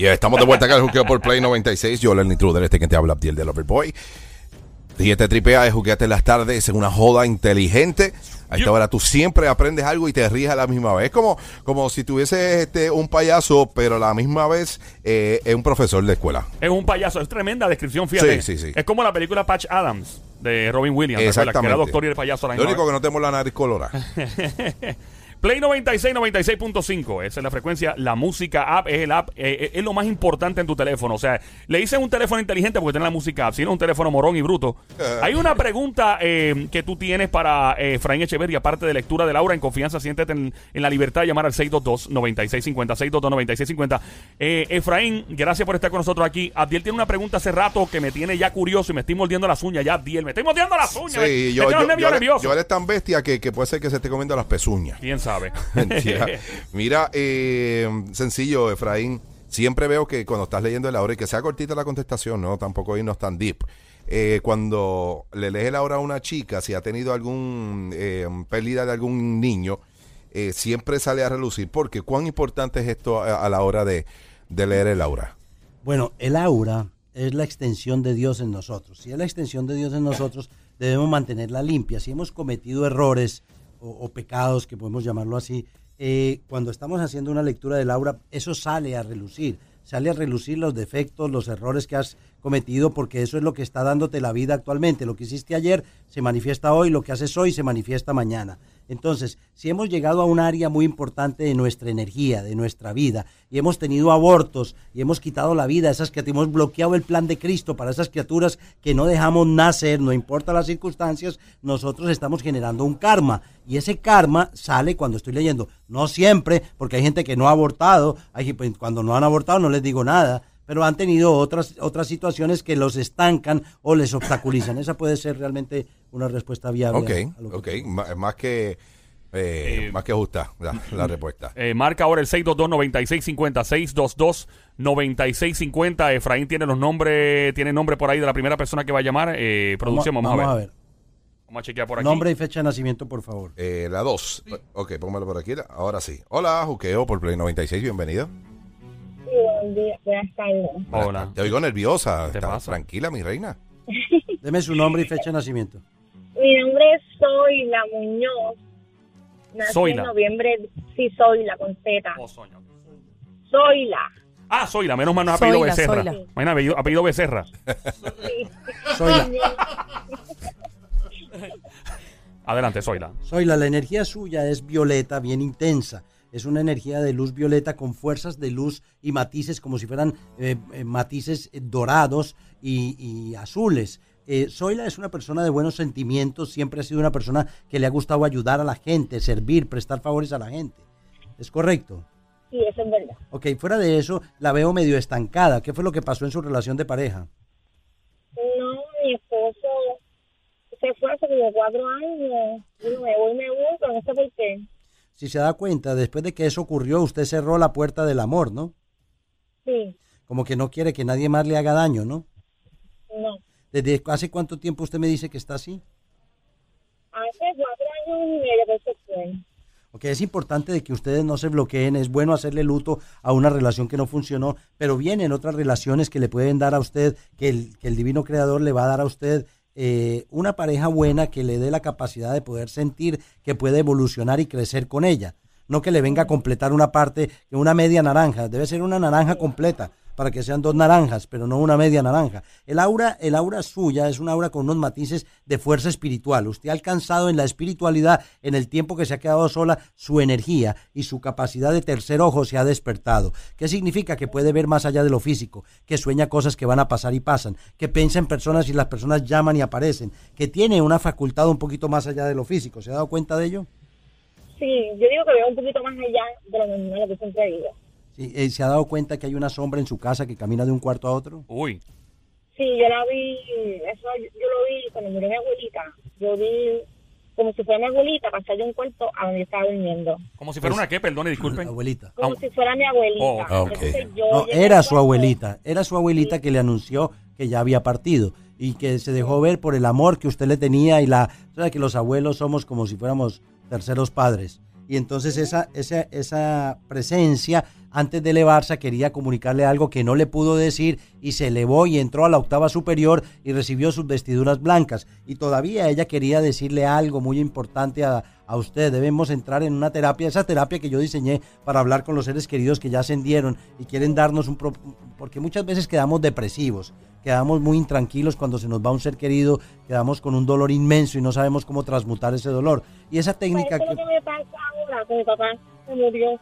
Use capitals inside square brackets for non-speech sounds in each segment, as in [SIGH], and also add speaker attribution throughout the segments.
Speaker 1: Y estamos de vuelta acá en Juqueo por Play 96. Yo, el intruder, este que te habla, Abdiel de Loverboy. Ríete tripea de jugueate las tardes en una joda inteligente. A esta hora tú siempre aprendes algo y te ríes a la misma vez. Es como, como si tuvieses este, un payaso, pero a la misma vez eh, es un profesor de escuela.
Speaker 2: Es un payaso, es tremenda descripción, fíjate.
Speaker 1: Sí, sí, sí.
Speaker 2: Es como la película Patch Adams de Robin Williams, ¿te acuerdas? que era
Speaker 1: Exactamente.
Speaker 2: doctor y el payaso a la
Speaker 1: Lo
Speaker 2: misma
Speaker 1: único
Speaker 2: vez.
Speaker 1: que no tenemos la nariz colorada. [LAUGHS]
Speaker 2: Play 96, 96.5. Esa es la frecuencia. La música app es el app, eh, eh, es lo más importante en tu teléfono. O sea, le dicen un teléfono inteligente porque tiene la música app. Si no, un teléfono morón y bruto. Hay una pregunta eh, que tú tienes para eh, Efraín Echeverri, aparte de lectura de Laura en confianza. Siéntete en, en la libertad de llamar al 622-9650. 622-9650. Eh, Efraín, gracias por estar con nosotros aquí. Abdiel tiene una pregunta hace rato que me tiene ya curioso y me estoy mordiendo las uñas ya, Abdiel. Me estoy mordiendo las uñas.
Speaker 1: Sí, yo, yo, yo, yo eres tan bestia que, que puede ser que se esté comiendo las pezuñas.
Speaker 2: ¿Quién sabe? [LAUGHS]
Speaker 1: Mentira. Mira, eh, sencillo, Efraín. Siempre veo que cuando estás leyendo el aura, y que sea cortita la contestación, no tampoco irnos tan deep. Eh, cuando le lees el aura a una chica, si ha tenido algún eh, pérdida de algún niño, eh, siempre sale a relucir. Porque cuán importante es esto a, a la hora de, de leer el aura.
Speaker 3: Bueno, el aura es la extensión de Dios en nosotros. Si es la extensión de Dios en nosotros, debemos mantenerla limpia. Si hemos cometido errores o, pecados, que podemos llamarlo así, eh, cuando estamos haciendo una lectura del aura, eso sale a relucir. Sale a relucir los defectos, los errores que has cometido, porque eso es lo que está dándote la vida actualmente. Lo que hiciste ayer se manifiesta hoy, lo que haces hoy se manifiesta mañana. Entonces, si hemos llegado a un área muy importante de nuestra energía, de nuestra vida, y hemos tenido abortos, y hemos quitado la vida a esas que hemos bloqueado el plan de Cristo para esas criaturas que no dejamos nacer, no importa las circunstancias, nosotros estamos generando un karma. Y ese karma sale cuando estoy leyendo. No siempre, porque hay gente que no ha abortado, hay, pues, cuando no han abortado no les digo nada, pero han tenido otras, otras situaciones que los estancan o les obstaculizan. Esa puede ser realmente una respuesta viable.
Speaker 1: Ok,
Speaker 3: a lo que-
Speaker 1: ok. Ma- Más que, eh,
Speaker 2: Eh,
Speaker 1: más que justa la, [LAUGHS] la respuesta.
Speaker 2: Eh, marca ahora el 622-9650. 622-9650. Efraín tiene los nombres, tiene nombre por ahí de la primera persona que va a llamar. Eh, producción, vamos, a, ver. Vamos a chequear por aquí.
Speaker 3: Nombre y fecha de nacimiento, por favor.
Speaker 1: Eh, la 2. Ok, póngalo por aquí. Ahora sí. Hola, Juqueo por Play 96. Bienvenido.
Speaker 4: Sí, buenas tardes.
Speaker 2: Hola.
Speaker 1: Te oigo nerviosa.
Speaker 2: ¿Qué te
Speaker 1: Está
Speaker 2: pasa?
Speaker 1: tranquila, mi reina. [LAUGHS]
Speaker 3: Deme su nombre y fecha de nacimiento.
Speaker 4: Mi nombre es Zoila Muñoz. Nací
Speaker 2: Zoila.
Speaker 4: en noviembre, sí, Zoila, con Z.
Speaker 2: Oh.
Speaker 4: Zoila.
Speaker 2: Ah, Zoila, menos mal no es apellido
Speaker 5: Zoila,
Speaker 2: Becerra.
Speaker 5: Zoila.
Speaker 2: Imagina, apellido, apellido Becerra.
Speaker 4: Sí.
Speaker 3: Soy la, [LAUGHS]
Speaker 2: Adelante, Zoila.
Speaker 3: soy la, la energía suya es violeta, bien intensa. Es una energía de luz violeta con fuerzas de luz y matices como si fueran eh, eh, matices eh, dorados y, y azules. Eh, Zoila es una persona de buenos sentimientos, siempre ha sido una persona que le ha gustado ayudar a la gente, servir, prestar favores a la gente. ¿Es correcto?
Speaker 4: Sí, eso es verdad.
Speaker 3: Ok, fuera de eso, la veo medio estancada. ¿Qué fue lo que pasó en su relación de pareja?
Speaker 4: No, mi esposo se fue hace como cuatro años. Y me voy, me voy, pero no sé por qué.
Speaker 3: Si se da cuenta, después de que eso ocurrió, usted cerró la puerta del amor, ¿no?
Speaker 4: Sí,
Speaker 3: Como que no quiere que nadie más le haga daño, ¿no?
Speaker 4: no.
Speaker 3: ¿Desde hace cuánto tiempo usted me dice que está así?
Speaker 4: Hace cuatro años y medio que se fue.
Speaker 3: Ok, es importante de que ustedes no se bloqueen, es bueno hacerle luto a una relación que no funcionó, pero vienen otras relaciones que le pueden dar a usted, que el, que el divino creador le va a dar a usted eh, una pareja buena que le dé la capacidad de poder sentir que puede evolucionar y crecer con ella. No que le venga a completar una parte, una media naranja, debe ser una naranja completa para que sean dos naranjas, pero no una media naranja. El aura, el aura suya es un aura con unos matices de fuerza espiritual. Usted ha alcanzado en la espiritualidad, en el tiempo que se ha quedado sola, su energía y su capacidad de tercer ojo se ha despertado. ¿Qué significa? Que puede ver más allá de lo físico, que sueña cosas que van a pasar y pasan, que piensa en personas y las personas llaman y aparecen, que tiene una facultad un poquito más allá de lo físico. ¿Se ha dado cuenta de ello?
Speaker 4: Sí, yo digo que veo un poquito más allá de lo normal, que siempre digo.
Speaker 3: Sí, eh, ¿Se ha dado cuenta que hay una sombra en su casa que camina de un cuarto a otro?
Speaker 2: Uy.
Speaker 4: Sí, yo la vi, eso yo, lo vi cuando murió mi abuelita. Yo vi como si fuera mi abuelita pasar de un cuarto a donde estaba durmiendo.
Speaker 2: Como si fuera una qué, perdone, disculpen.
Speaker 3: Abuelita.
Speaker 4: Como
Speaker 2: Ah,
Speaker 4: si fuera mi abuelita.
Speaker 2: Oh,
Speaker 1: ah,
Speaker 4: yo
Speaker 3: No, era su abuelita, era su abuelita que le anunció que ya había partido y que se dejó ver por el amor que usted le tenía y la, sabe que los abuelos somos como si fuéramos terceros padres. Y entonces esa, esa, esa presencia antes de elevarse quería comunicarle algo que no le pudo decir y se elevó y entró a la octava superior y recibió sus vestiduras blancas. Y todavía ella quería decirle algo muy importante a, a usted. Debemos entrar en una terapia, esa terapia que yo diseñé para hablar con los seres queridos que ya ascendieron y quieren darnos un... pro- porque muchas veces quedamos depresivos, quedamos muy intranquilos cuando se nos va un ser querido, quedamos con un dolor inmenso y no sabemos cómo transmutar ese dolor. Y esa técnica...
Speaker 4: Eso es lo
Speaker 3: que-
Speaker 4: que me pasa ahora, que mi papá se murió.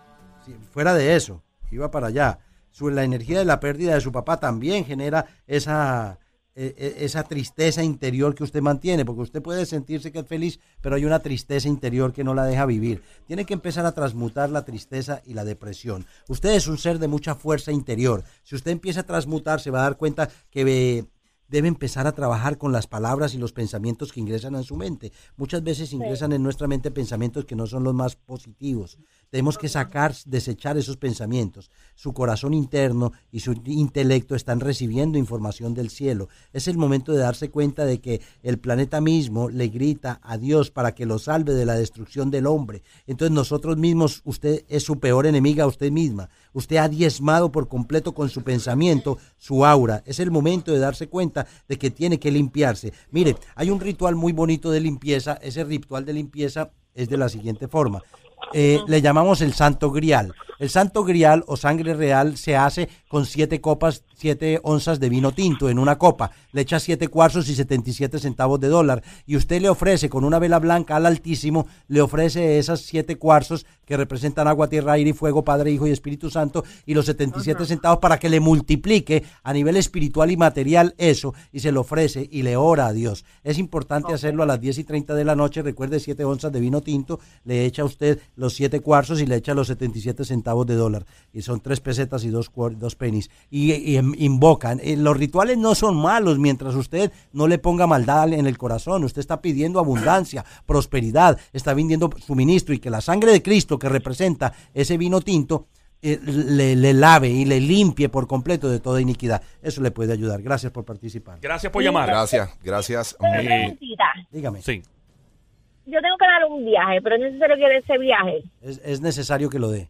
Speaker 3: Fuera de eso, iba para allá. Su, la energía de la pérdida de su papá también genera esa, eh, eh, esa tristeza interior que usted mantiene, porque usted puede sentirse que es feliz, pero hay una tristeza interior que no la deja vivir. Tiene que empezar a transmutar la tristeza y la depresión. Usted es un ser de mucha fuerza interior. Si usted empieza a transmutar, se va a dar cuenta que... eh, debe empezar a trabajar con las palabras y los pensamientos que ingresan en su mente. Muchas veces ingresan en nuestra mente pensamientos que no son los más positivos. Tenemos que sacar, desechar esos pensamientos. Su corazón interno y su intelecto están recibiendo información del cielo. Es el momento de darse cuenta de que el planeta mismo le grita a Dios para que lo salve de la destrucción del hombre. Entonces nosotros mismos, usted es su peor enemiga, usted misma. Usted ha diezmado por completo con su pensamiento su aura. Es el momento de darse cuenta de que tiene que limpiarse. Mire, hay un ritual muy bonito de limpieza. Ese ritual de limpieza es de la siguiente forma. Eh, le llamamos el santo grial. El santo grial o sangre real se hace con siete copas, siete onzas de vino tinto en una copa. Le echa siete cuarzos y 77 centavos de dólar. Y usted le ofrece con una vela blanca al Altísimo, le ofrece esas siete cuarzos que representan agua, tierra, aire y fuego, Padre, Hijo y Espíritu Santo, y los 77 centavos para que le multiplique a nivel espiritual y material eso, y se lo ofrece y le ora a Dios. Es importante hacerlo a las 10 y 30 de la noche. Recuerde, siete onzas de vino tinto, le echa usted los siete cuarzos y le echa los 77 centavos de dólar. Y son tres pesetas y dos, cuar- dos pennies. Y, y em- invocan. Eh, los rituales no son malos mientras usted no le ponga maldad en el corazón. Usted está pidiendo abundancia, prosperidad, está vendiendo suministro y que la sangre de Cristo que representa ese vino tinto eh, le, le lave y le limpie por completo de toda iniquidad. Eso le puede ayudar. Gracias por participar.
Speaker 2: Gracias por llamar.
Speaker 1: Gracias, gracias.
Speaker 2: Eh.
Speaker 3: Dígame,
Speaker 2: Sí.
Speaker 4: Yo tengo que dar un viaje, pero es necesario que dé ese viaje.
Speaker 3: es, es necesario que lo dé.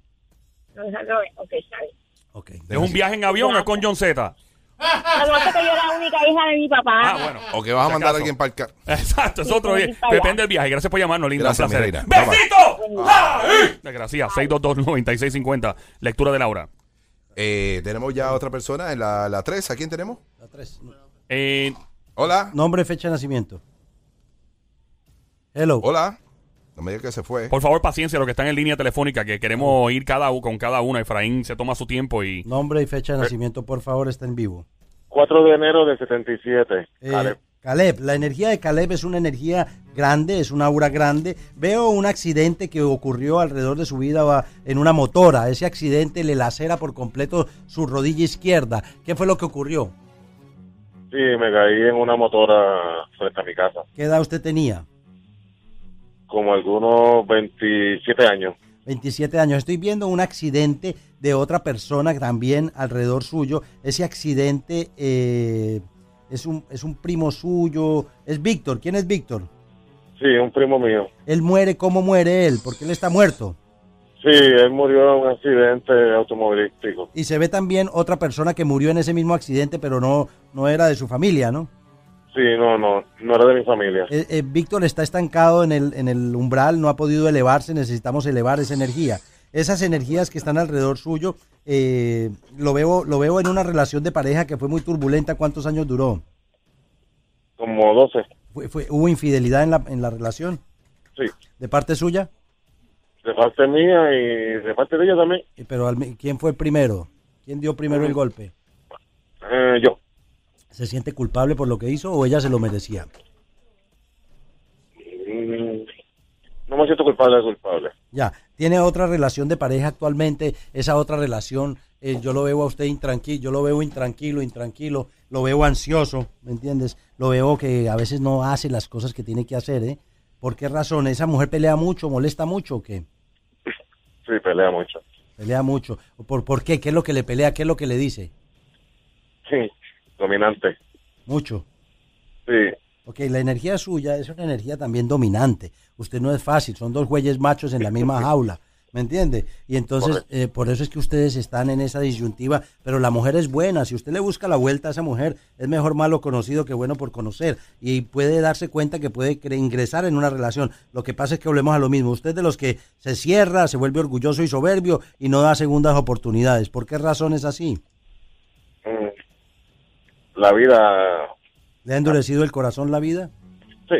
Speaker 4: No, no, no, ok, está bien.
Speaker 3: Ok.
Speaker 2: ¿Es un viaje en avión o es con John Z?
Speaker 4: Lo que pasa es que yo era la única hija de mi papá.
Speaker 2: Ah, bueno.
Speaker 1: O que vas a mandar a alguien para el ca-
Speaker 2: Exacto, es otro día. Depende del viaje. Gracias por llamarnos, linda.
Speaker 1: Gracias,
Speaker 2: un placer. ¡Besito! ¡Ay! Gracias. 622-9650. Lectura de Laura.
Speaker 1: Eh, tenemos ya otra persona en la, la 3. ¿A quién tenemos?
Speaker 3: La tres.
Speaker 2: Eh,
Speaker 1: Hola.
Speaker 3: Nombre, fecha de nacimiento. Hello.
Speaker 1: Hola. No me digas que se fue.
Speaker 2: por favor, paciencia, lo que están en línea telefónica, que queremos ir cada con cada uno. Efraín se toma su tiempo y.
Speaker 3: Nombre y fecha de nacimiento, por favor, está en vivo.
Speaker 5: 4 de enero del 77.
Speaker 3: Eh,
Speaker 5: Caleb.
Speaker 3: Caleb, la energía de Caleb es una energía grande, es una aura grande. Veo un accidente que ocurrió alrededor de su vida en una motora. Ese accidente le lacera por completo su rodilla izquierda. ¿Qué fue lo que ocurrió?
Speaker 5: Sí, me caí en una motora frente a mi casa.
Speaker 3: ¿Qué edad usted tenía?
Speaker 5: Como algunos 27 años.
Speaker 3: 27 años. Estoy viendo un accidente de otra persona también alrededor suyo. Ese accidente eh, es, un, es un primo suyo. Es Víctor. ¿Quién es Víctor?
Speaker 5: Sí, un primo mío.
Speaker 3: Él muere. ¿Cómo muere él? Porque él está muerto.
Speaker 5: Sí, él murió en un accidente automovilístico.
Speaker 3: Y se ve también otra persona que murió en ese mismo accidente, pero no, no era de su familia, ¿no?
Speaker 5: Sí, no, no, no era de mi familia.
Speaker 3: Eh, eh, Víctor está estancado en el, en el umbral, no ha podido elevarse, necesitamos elevar esa energía. Esas energías que están alrededor suyo, eh, lo, veo, lo veo en una relación de pareja que fue muy turbulenta. ¿Cuántos años duró?
Speaker 5: Como 12.
Speaker 3: Fue, fue- ¿Hubo infidelidad en la, en la relación?
Speaker 5: Sí,
Speaker 3: ¿De parte suya?
Speaker 5: de parte mía y de parte de ella también.
Speaker 3: Eh, Pero al- ¿quién fue el primero? ¿Quién dio primero el golpe?
Speaker 5: Eh, yo.
Speaker 3: ¿Se siente culpable por lo que hizo o ella se lo merecía?
Speaker 5: No me siento culpable culpable.
Speaker 3: Ya, tiene otra relación de pareja actualmente, esa otra relación, eh, yo lo veo a usted intranquilo, yo lo veo intranquilo, intranquilo, lo veo ansioso, ¿me entiendes? Lo veo que a veces no hace las cosas que tiene que hacer, ¿eh? ¿Por qué razón? ¿Esa mujer pelea mucho, molesta mucho o qué?
Speaker 5: Sí, pelea mucho.
Speaker 3: Pelea mucho. ¿Por, ¿Por qué? ¿Qué es lo que le pelea? ¿Qué es lo que le dice?
Speaker 5: Sí, dominante.
Speaker 3: Mucho.
Speaker 5: Sí,
Speaker 3: Ok, la energía suya es una energía también dominante. Usted no es fácil, son dos güeyes machos en la misma [LAUGHS] jaula. ¿Me entiende? Y entonces, eh, por eso es que ustedes están en esa disyuntiva, pero la mujer es buena. Si usted le busca la vuelta a esa mujer, es mejor malo conocido que bueno por conocer. Y puede darse cuenta que puede ingresar en una relación. Lo que pasa es que volvemos a lo mismo. Usted de los que se cierra, se vuelve orgulloso y soberbio y no da segundas oportunidades. ¿Por qué razón es así?
Speaker 5: Mm. La vida,
Speaker 3: ¿Le ha endurecido el corazón la vida?
Speaker 5: sí,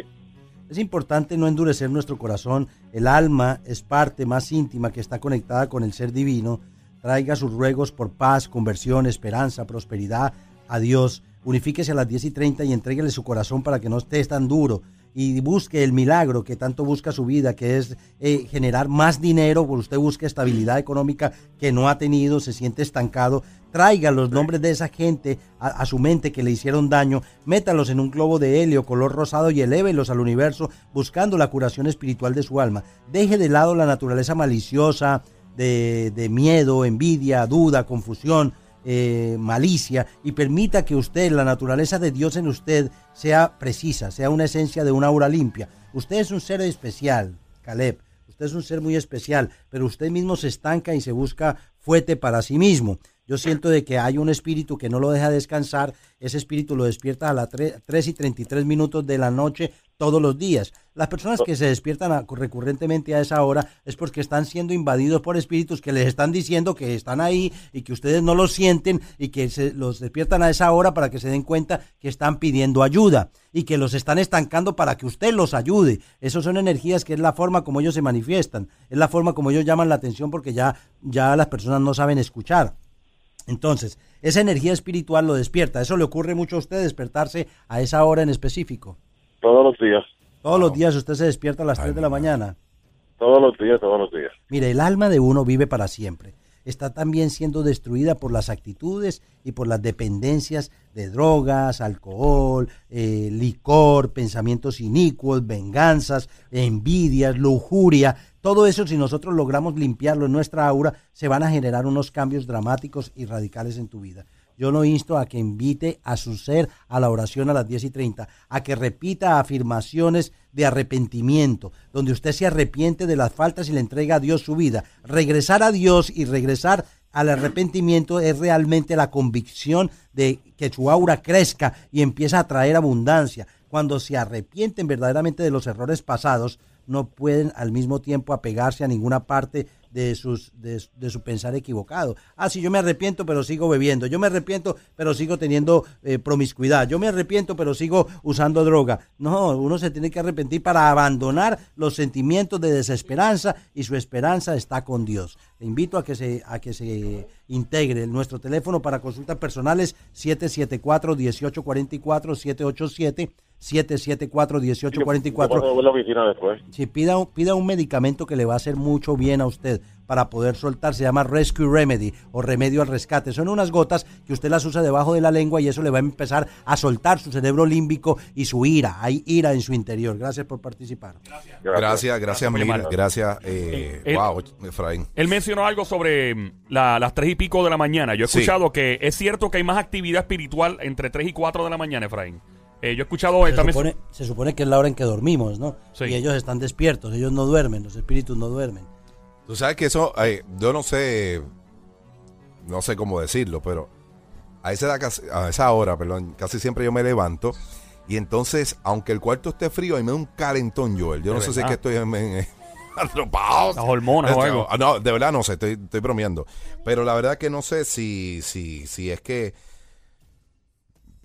Speaker 3: Es importante no endurecer nuestro corazón. El alma es parte más íntima que está conectada con el ser divino. Traiga sus ruegos por paz, conversión, esperanza, prosperidad a Dios. Unifíquese a las 10 y 30 y entréguele su corazón para que no esté tan duro. Y busque el milagro que tanto busca su vida, que es eh, generar más dinero, porque usted busca estabilidad económica que no ha tenido, se siente estancado. Traiga los nombres de esa gente a, su mente que le hicieron daño, métalos en un globo de helio color rosado y elévelos al universo buscando la curación espiritual de su alma. Deje de lado la naturaleza maliciosa, de miedo, envidia, duda, confusión, eh, malicia y permita que usted, la naturaleza de Dios en usted, sea precisa, sea una esencia de una aura limpia. Usted es un ser especial, Caleb. Usted es un ser muy especial, pero usted mismo se estanca y se busca fuerte para sí mismo. Yo siento de que hay un espíritu que no lo deja descansar. Ese espíritu lo despierta a las 3, y 33 minutos de la noche todos los días. Las personas que se despiertan a- recurrentemente a esa hora es porque están siendo invadidos por espíritus que les están diciendo que están ahí y que ustedes no lo sienten y que se los despiertan a esa hora para que se den cuenta que están pidiendo ayuda y que los están estancando para que usted los ayude. Esas son energías que es la forma como ellos se manifiestan, es la forma como ellos llaman la atención porque ya, ya las personas no saben escuchar. Entonces, esa energía espiritual lo despierta. Eso le ocurre mucho a usted despertarse a esa hora en específico.
Speaker 5: Todos los días,
Speaker 3: Todos los días usted se despierta a las 3 de la mañana.
Speaker 5: todos los días, todos los días.
Speaker 3: Mire, el alma de uno vive para siempre. Está también siendo destruida por las actitudes y por las dependencias de drogas, alcohol, eh, licor, pensamientos inicuos, venganzas, envidias, lujuria. Todo eso, si nosotros logramos limpiarlo en nuestra aura, se van a generar unos cambios dramáticos y radicales en tu vida. Yo lo insto a que invite a su ser a la oración a las 10 y 30, a que repita afirmaciones de arrepentimiento, donde usted se arrepiente de las faltas y le entrega a Dios su vida. Regresar a Dios y regresar al arrepentimiento es realmente la convicción de que su aura crezca y empieza a traer abundancia. Cuando se arrepienten verdaderamente de los errores pasados, no pueden al mismo tiempo apegarse a ninguna parte de, sus, de, de su pensar equivocado. Ah, sí, yo me arrepiento, pero sigo bebiendo. Yo me arrepiento, pero sigo teniendo eh, promiscuidad. Yo me arrepiento, pero sigo usando droga. No, uno se tiene que arrepentir para abandonar los sentimientos de desesperanza y su esperanza está con Dios. Le invito a que se, a que se integre. Nuestro teléfono para consultas personales 774-1844, 787-774-1844.
Speaker 5: Cuando voy a la oficina después.
Speaker 3: Si pida, un- pida un medicamento que le va a hacer mucho bien a usted para poder soltar, se llama Rescue Remedy o remedio al rescate. Son unas gotas que usted las usa debajo de la lengua y eso le va a empezar a soltar su cerebro límbico y su ira. Hay ira en su interior. Gracias por participar.
Speaker 1: Gracias, gracias, mil.
Speaker 2: llamar.
Speaker 1: Gracias, eh,
Speaker 2: Eh,
Speaker 1: wow, Efraín.
Speaker 2: Él mencionó algo sobre mm, la- las tres y pico de la mañana. Yo he
Speaker 1: Sí.
Speaker 2: escuchado que es cierto que hay más actividad espiritual entre 3 y 4 de la mañana, Efraín. Eh, yo he escuchado
Speaker 3: Se
Speaker 2: también...
Speaker 3: supone, se supone que es la hora en que dormimos, ¿no?
Speaker 2: Sí.
Speaker 3: Y ellos están despiertos, ellos no duermen, los espíritus no duermen.
Speaker 1: Tú sabes que eso, eh, yo no sé, no sé cómo decirlo, pero a esa, edad casi- a esa hora, perdón, casi siempre yo me levanto y entonces, aunque el cuarto esté frío, a mí me da un calentón, Joel. Yo
Speaker 2: De
Speaker 1: no sé si es que estoy en, en- atropado. [LAUGHS]
Speaker 2: Las hormonas o
Speaker 1: Este,
Speaker 2: algo.
Speaker 1: ah, No, de verdad no sé, estoy, estoy bromeando. Pero la verdad que no sé si, si, si es que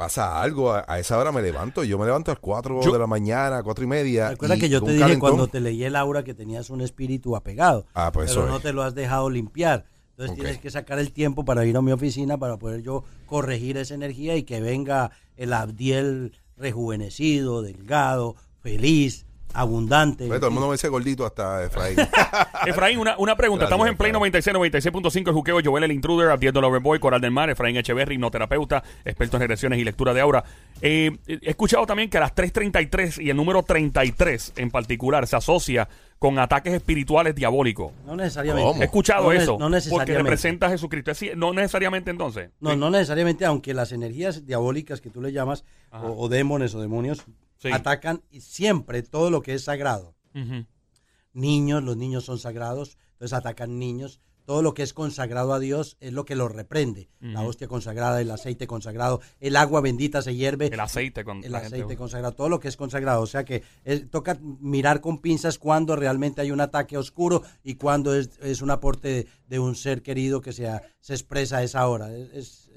Speaker 1: pasa algo. A, a esa hora me levanto. Yo me levanto a las 4
Speaker 2: Yo-
Speaker 1: de la mañana, cuatro y media.
Speaker 3: Recuerda
Speaker 1: y
Speaker 3: que yo te dije
Speaker 1: calentón.
Speaker 3: cuando te leí el aura que tenías un espíritu apegado,
Speaker 1: Ah, pues
Speaker 3: pero
Speaker 1: eso
Speaker 3: no
Speaker 1: es.
Speaker 3: te lo has dejado limpiar. Entonces tienes que sacar el tiempo para ir a mi oficina para poder yo corregir esa energía y que venga el Abdiel rejuvenecido, delgado, feliz, abundante.
Speaker 1: Pues, todo el mundo me dice gordito hasta Efraín. [LAUGHS]
Speaker 2: Efraín, una, una pregunta.
Speaker 1: Gracias,
Speaker 2: Estamos en Play
Speaker 1: Efraín.
Speaker 2: 96, 96.5, el juqueo, Joel el Intruder, Abdiel Loverboy, Coral del Mar, Efraín Echeverry, hipnoterapeuta, experto en regresiones y lectura de aura. Eh, he escuchado también que a las 3.33 y el número 33 en particular se asocia con ataques espirituales diabólicos.
Speaker 3: No necesariamente.
Speaker 1: ¿Cómo?
Speaker 2: He escuchado
Speaker 3: No ne-
Speaker 2: eso.
Speaker 3: No
Speaker 2: porque
Speaker 3: necesariamente.
Speaker 2: representa a Jesucristo. No necesariamente entonces.
Speaker 3: No,
Speaker 2: Sí.
Speaker 3: no necesariamente, aunque las energías diabólicas que tú le llamas, o, o demones o demonios,
Speaker 2: Sí.
Speaker 3: atacan siempre todo lo que es sagrado. Niños, los niños son sagrados, entonces atacan niños. Todo lo que es consagrado a Dios es lo que lo reprende. La hostia consagrada, el aceite consagrado, el agua bendita se hierve.
Speaker 2: El aceite con
Speaker 3: El
Speaker 2: gente-
Speaker 3: aceite consagrado, todo lo que es consagrado. O sea que es- toca mirar con pinzas cuando realmente hay un ataque oscuro y cuando es, es un aporte de, de un ser querido que se, se expresa a esa hora. Es,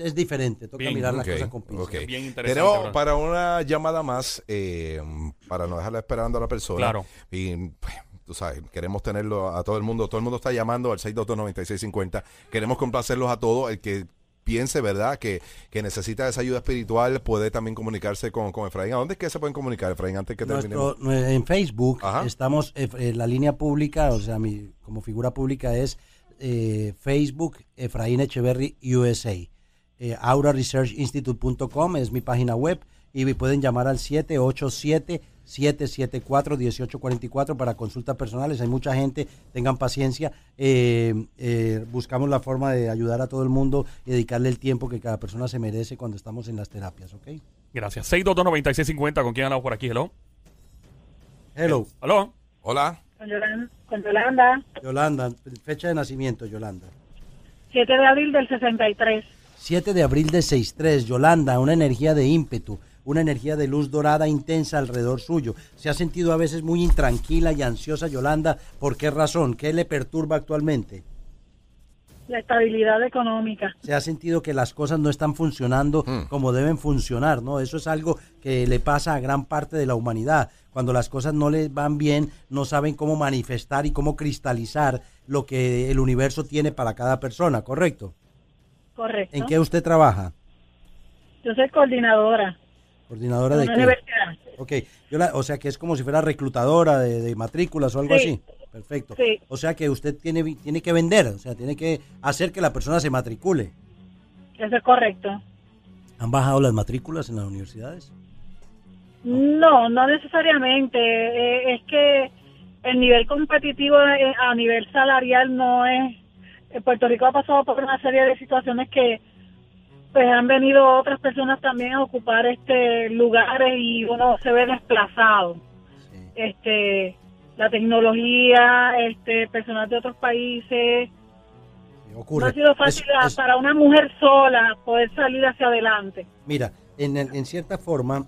Speaker 3: es, diferente, toca
Speaker 2: Bien,
Speaker 3: mirar
Speaker 1: Ok,
Speaker 3: las cosas con pinzas.
Speaker 1: ok.
Speaker 2: Bien interesante,
Speaker 1: Pero
Speaker 2: bro.
Speaker 1: para una llamada más, eh, para no dejarla esperando a la persona.
Speaker 2: Claro.
Speaker 1: Y pues, tú sabes, queremos tenerlo a todo el mundo. Todo el mundo está llamando al 622-9650. Queremos complacerlos a todos. El que piense, ¿verdad? Que, que necesita esa ayuda espiritual puede también comunicarse con, con Efraín. ¿A dónde es que se pueden comunicar, Efraín, antes que terminemos?
Speaker 3: Nuestro, nue- en Facebook
Speaker 1: Ajá.
Speaker 3: estamos, eh, eh, la línea pública, o sea, mi, como figura pública es eh, Facebook Efraín Echeverry USA. Eh, auraresearchinstitute.com es mi página web y me pueden llamar al 787-774-1844 para consultas personales. Hay mucha gente, tengan paciencia. Eh, eh, buscamos la forma de ayudar a todo el mundo y dedicarle el tiempo que cada persona se merece cuando estamos en las terapias, ¿ok?
Speaker 2: Gracias. 622-9650. ¿Con quién hablamos por aquí? Hello.
Speaker 3: Hello.
Speaker 2: Hello.
Speaker 1: Hola.
Speaker 4: Con Yolanda, con Yolanda,
Speaker 3: Yolanda, fecha de nacimiento, Yolanda.
Speaker 4: 7 de abril del 63.
Speaker 3: 7 de abril de 63, Yolanda, una energía de ímpetu, una energía de luz dorada intensa alrededor suyo. Se ha sentido a veces muy intranquila y ansiosa, Yolanda. ¿Por qué razón? ¿Qué le perturba actualmente?
Speaker 4: La estabilidad económica.
Speaker 3: Se ha sentido que las cosas no están funcionando como deben funcionar, ¿no? Eso es algo que le pasa a gran parte de la humanidad. Cuando las cosas no les van bien, no saben cómo manifestar y cómo cristalizar lo que el universo tiene para cada persona, ¿correcto?
Speaker 4: Correcto.
Speaker 3: ¿En qué usted trabaja?
Speaker 4: Yo soy coordinadora
Speaker 3: ¿Coordinadora
Speaker 4: de
Speaker 3: de qué?
Speaker 4: universidad.
Speaker 3: Ok, yo la- o sea que es como si fuera reclutadora de, de matrículas o algo
Speaker 4: Sí.
Speaker 3: así. Perfecto.
Speaker 4: Sí.
Speaker 3: O sea que usted tiene, tiene que vender, o sea, tiene que hacer que la persona se matricule.
Speaker 4: Eso es correcto.
Speaker 3: ¿Han bajado las matrículas en las universidades?
Speaker 4: No, no necesariamente. Eh, es que el nivel competitivo eh, a nivel salarial no es. Eh, Puerto Rico ha pasado por una serie de situaciones que pues han venido otras personas también a ocupar este lugares y uno se ve desplazado.
Speaker 3: Sí.
Speaker 4: Este, la tecnología, este, personas de otros países.
Speaker 3: sí,
Speaker 4: No
Speaker 3: ocurre.
Speaker 4: ha sido fácil
Speaker 3: Es-
Speaker 4: a-
Speaker 3: es-
Speaker 4: para una mujer sola poder salir hacia adelante.
Speaker 3: Mira, en, en cierta forma,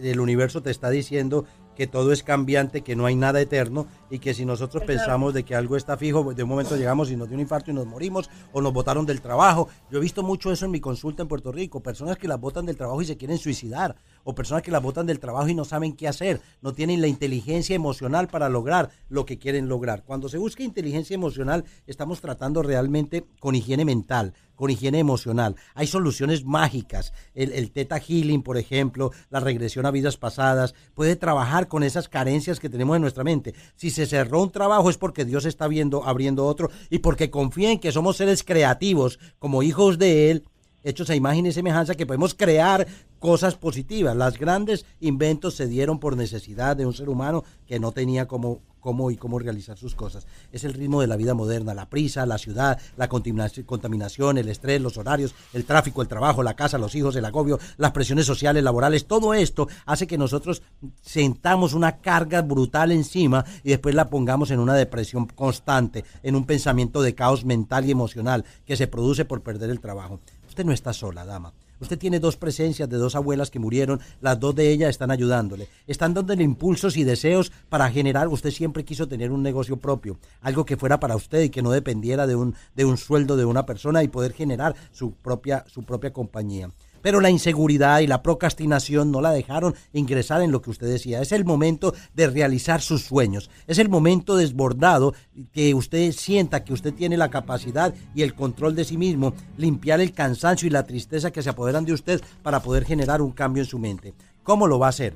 Speaker 3: el universo te está diciendo que todo es cambiante, que no hay nada eterno y que si nosotros pensamos de que algo está fijo, de un momento llegamos y nos dio un infarto y nos morimos o nos botaron del trabajo. Yo he visto mucho eso en mi consulta en Puerto Rico, personas que las botan del trabajo y se quieren suicidar o personas que las botan del trabajo y no saben qué hacer, no tienen la inteligencia emocional para lograr lo que quieren lograr. Cuando se busca inteligencia emocional, estamos tratando realmente con higiene mental, con higiene emocional. Hay soluciones mágicas. El, el Theta Healing, por ejemplo, la regresión a vidas pasadas, puede trabajar con esas carencias que tenemos en nuestra mente. Si se cerró un trabajo es porque Dios está viendo, abriendo otro y porque confía en que somos seres creativos como hijos de Él hechos a imagen y semejanza que podemos crear cosas positivas. Las grandes inventos se dieron por necesidad de un ser humano que no tenía cómo, cómo y cómo realizar sus cosas. Es el ritmo de la vida moderna, la prisa, la ciudad, la contaminación, el estrés, los horarios, el tráfico, el trabajo, la casa, los hijos, el agobio, las presiones sociales, laborales, todo esto hace que nosotros sentamos una carga brutal encima y después la pongamos en una depresión constante, en un pensamiento de caos mental y emocional que se produce por perder el trabajo. Usted no está sola, dama. Usted tiene dos presencias de dos abuelas que murieron, las dos de ellas están ayudándole. Están dándole impulsos y deseos para generar, usted siempre quiso tener un negocio propio, algo que fuera para usted y que no dependiera de un, de un sueldo de una persona y poder generar su propia, su propia compañía. Pero la inseguridad y la procrastinación no la dejaron ingresar en lo que usted decía. Es el momento de realizar sus sueños. Es el momento desbordado que usted sienta que usted tiene la capacidad y el control de sí mismo, limpiar el cansancio y la tristeza que se apoderan de usted para poder generar un cambio en su mente. ¿Cómo lo va a hacer?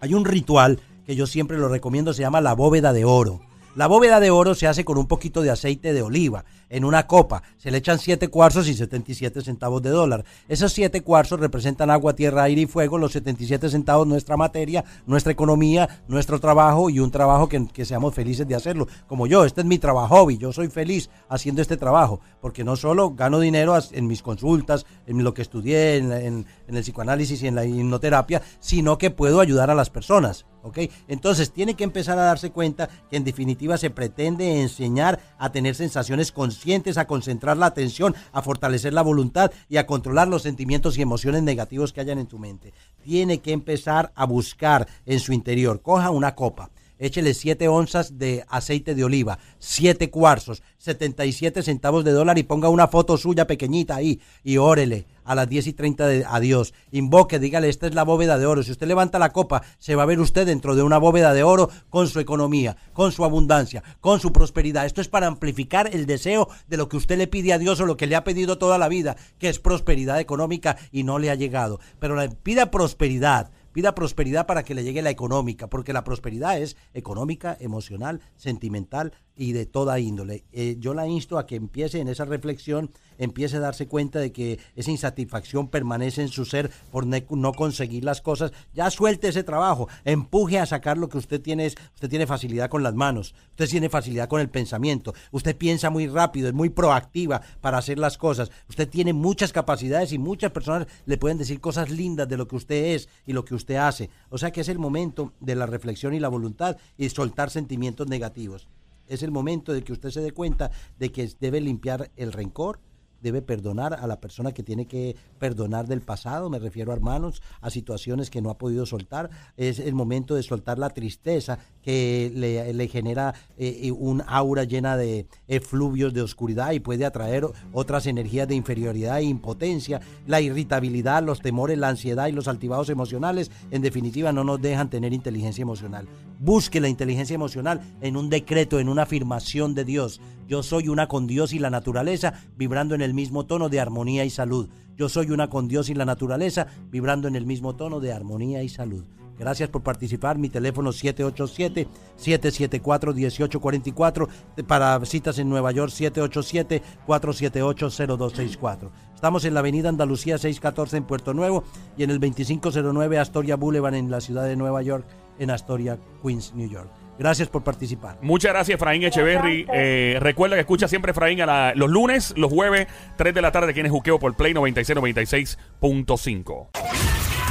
Speaker 3: Hay un ritual que yo siempre lo recomiendo, se llama la bóveda de oro. La bóveda de oro se hace con un poquito de aceite de oliva en una copa. Se le echan 7 cuarzos y 77 centavos de dólar. Esos 7 cuarzos representan agua, tierra, aire y fuego. Los 77 centavos nuestra materia, nuestra economía, nuestro trabajo y un trabajo que, que seamos felices de hacerlo. Como yo, este es mi trabajo y yo soy feliz haciendo este trabajo. Porque no solo gano dinero en mis consultas, en lo que estudié, en, en- en el psicoanálisis y en la hipnoterapia, sino que puedo ayudar a las personas. ¿ok? Entonces tiene que empezar a darse cuenta que en definitiva se pretende enseñar a tener sensaciones conscientes, a concentrar la atención, a fortalecer la voluntad y a controlar los sentimientos y emociones negativos que hayan en tu mente. Tiene que empezar a buscar en su interior. Coja una copa échele 7 onzas de aceite de oliva, 7 cuarzos, 77 centavos de dólar y ponga una foto suya pequeñita ahí y órele a las 10 y 30 de adiós. Invoque, dígale, esta es la bóveda de oro. Si usted levanta la copa, se va a ver usted dentro de una bóveda de oro con su economía, con su abundancia, con su prosperidad. Esto es para amplificar el deseo de lo que usted le pide a Dios o lo que le ha pedido toda la vida, que es prosperidad económica y no le ha llegado. Pero le pida prosperidad Pida prosperidad para que le llegue la económica, porque la prosperidad es económica, emocional, sentimental y de toda índole. Eh, yo la insto a que empiece en esa reflexión, empiece a darse cuenta de que esa insatisfacción permanece en su ser por no conseguir las cosas. Ya suelte ese trabajo, empuje a sacar lo que usted tiene. Usted tiene facilidad con las manos, usted tiene facilidad con el pensamiento, usted piensa muy rápido, es muy proactiva para hacer las cosas. Usted tiene muchas capacidades y muchas personas le pueden decir cosas lindas de lo que usted es y lo que usted hace. O sea que es el momento de la reflexión y la voluntad y soltar sentimientos negativos. Es el momento de que usted se dé cuenta de que debe limpiar el rencor, debe perdonar a la persona que tiene que perdonar del pasado, me refiero a hermanos, a situaciones que no ha podido soltar, es el momento de soltar la tristeza que le, genera eh, un aura llena de efluvios de oscuridad y puede atraer otras energías de inferioridad e impotencia, la irritabilidad, los temores, la ansiedad y los altibados emocionales, en definitiva no nos dejan tener inteligencia emocional. Busque la inteligencia emocional en un decreto, en una afirmación de Dios. Yo soy una con Dios y la naturaleza, vibrando en el mismo tono de armonía y salud. Yo soy una con Dios y la naturaleza, vibrando en el mismo tono de armonía y salud. Gracias por participar. Mi teléfono 787-774-1844. Para citas en Nueva York, 787-478-0264. Estamos en la avenida Andalucía 614 en Puerto Nuevo y en el 2509 Astoria Boulevard en la ciudad de Nueva York, en Astoria, Queens, New York. Gracias por participar.
Speaker 2: Muchas gracias, Efraín Echeverry. Eh, recuerda que escucha siempre Efraín a los lunes, los jueves, 3 de la tarde, quienes juqueo por Play 96 96.5.